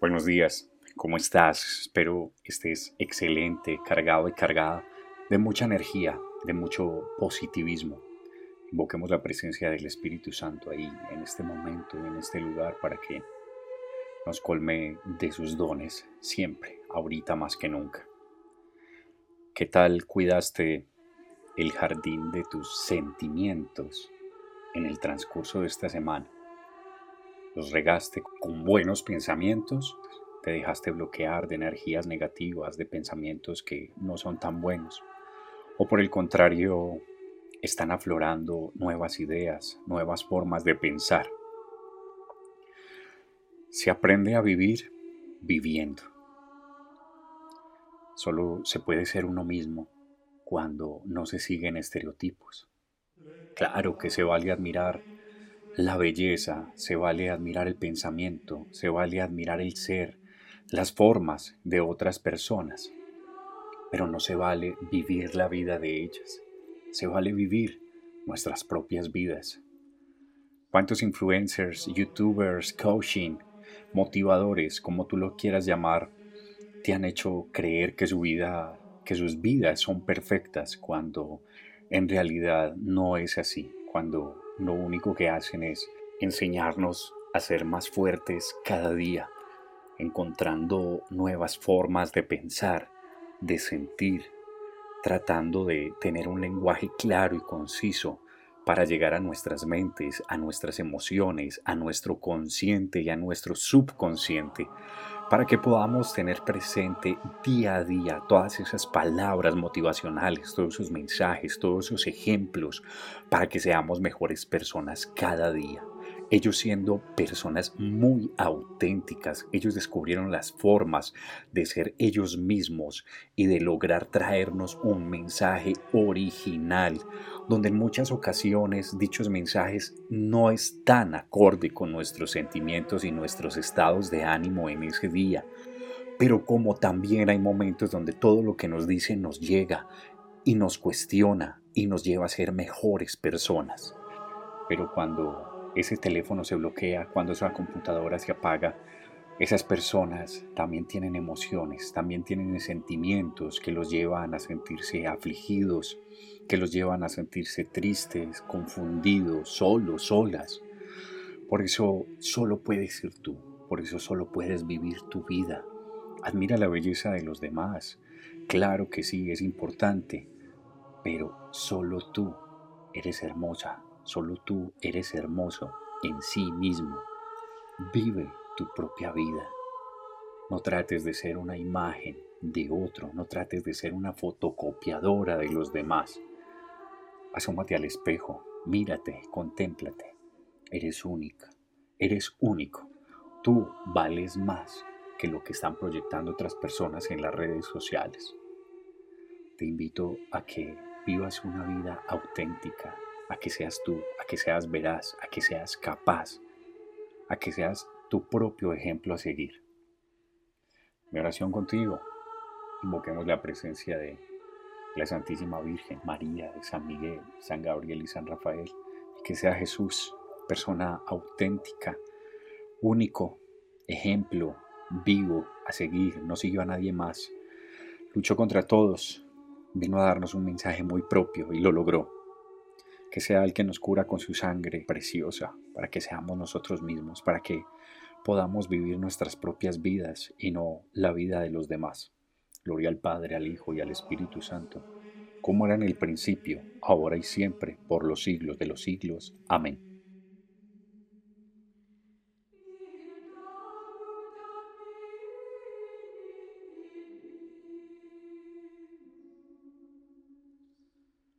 Buenos días, ¿cómo estás? Espero estés excelente, cargado y cargada de mucha energía, de mucho positivismo. Invoquemos la presencia del Espíritu Santo ahí, en este momento, en este lugar, para que nos colme de sus dones siempre, ahorita más que nunca. ¿Qué tal cuidaste el jardín de tus sentimientos en el transcurso de esta semana? Los regaste con buenos pensamientos, te dejaste bloquear de energías negativas, de pensamientos que no son tan buenos. O por el contrario, están aflorando nuevas ideas, nuevas formas de pensar. Se aprende a vivir viviendo. Solo se puede ser uno mismo cuando no se siguen estereotipos. Claro que se vale admirar la belleza, se vale admirar el pensamiento, se vale admirar el ser, las formas de otras personas, pero no se vale vivir la vida de ellas, se vale vivir nuestras propias vidas. ¿Cuántos influencers, youtubers, coaching, motivadores, como tú lo quieras llamar, te han hecho creer que su vida, que sus vidas son perfectas cuando en realidad no es así, cuando lo único que hacen es enseñarnos a ser más fuertes cada día, encontrando nuevas formas de pensar, de sentir, tratando de tener un lenguaje claro y conciso para llegar a nuestras mentes, a nuestras emociones, a nuestro consciente y a nuestro subconsciente, para que podamos tener presente día a día todas esas palabras motivacionales, todos esos mensajes, todos esos ejemplos, para que seamos mejores personas cada día. Ellos siendo personas muy auténticas, ellos descubrieron las formas de ser ellos mismos y de lograr traernos un mensaje original, donde en muchas ocasiones dichos mensajes no están acorde con nuestros sentimientos y nuestros estados de ánimo en ese día. Pero como también hay momentos donde todo lo que nos dicen nos llega y nos cuestiona y nos lleva a ser mejores personas. Pero cuando ese teléfono se bloquea, cuando esa computadora se apaga, esas personas también tienen emociones, también tienen sentimientos que los llevan a sentirse afligidos, que los llevan a sentirse tristes, confundidos, solos, solas. Por eso solo puedes ser tú, por eso solo puedes vivir tu vida. Admira la belleza de los demás. Claro que sí, es importante, pero solo tú eres hermosa, Solo tú eres hermoso en sí mismo. Vive tu propia vida. No trates de ser una imagen de otro, no trates de ser una fotocopiadora de los demás. Asómate al espejo, mírate, contémplate. Eres única, eres único. Tú vales más que lo que están proyectando otras personas en las redes sociales. Te invito a que vivas una vida auténtica, a que seas tú, a que seas veraz, a que seas capaz, a que seas tu propio ejemplo a seguir. Mi oración contigo, invoquemos la presencia de la Santísima Virgen, María, de San Miguel, San Gabriel y San Rafael, y que sea Jesús, persona auténtica, único, ejemplo, vivo, a seguir, no siguió a nadie más. Luchó contra todos, vino a darnos un mensaje muy propio y lo logró que sea el que nos cura con su sangre preciosa, para que seamos nosotros mismos, para que podamos vivir nuestras propias vidas y no la vida de los demás. Gloria al Padre, al Hijo y al Espíritu Santo, como era en el principio, ahora y siempre, por los siglos de los siglos. Amén.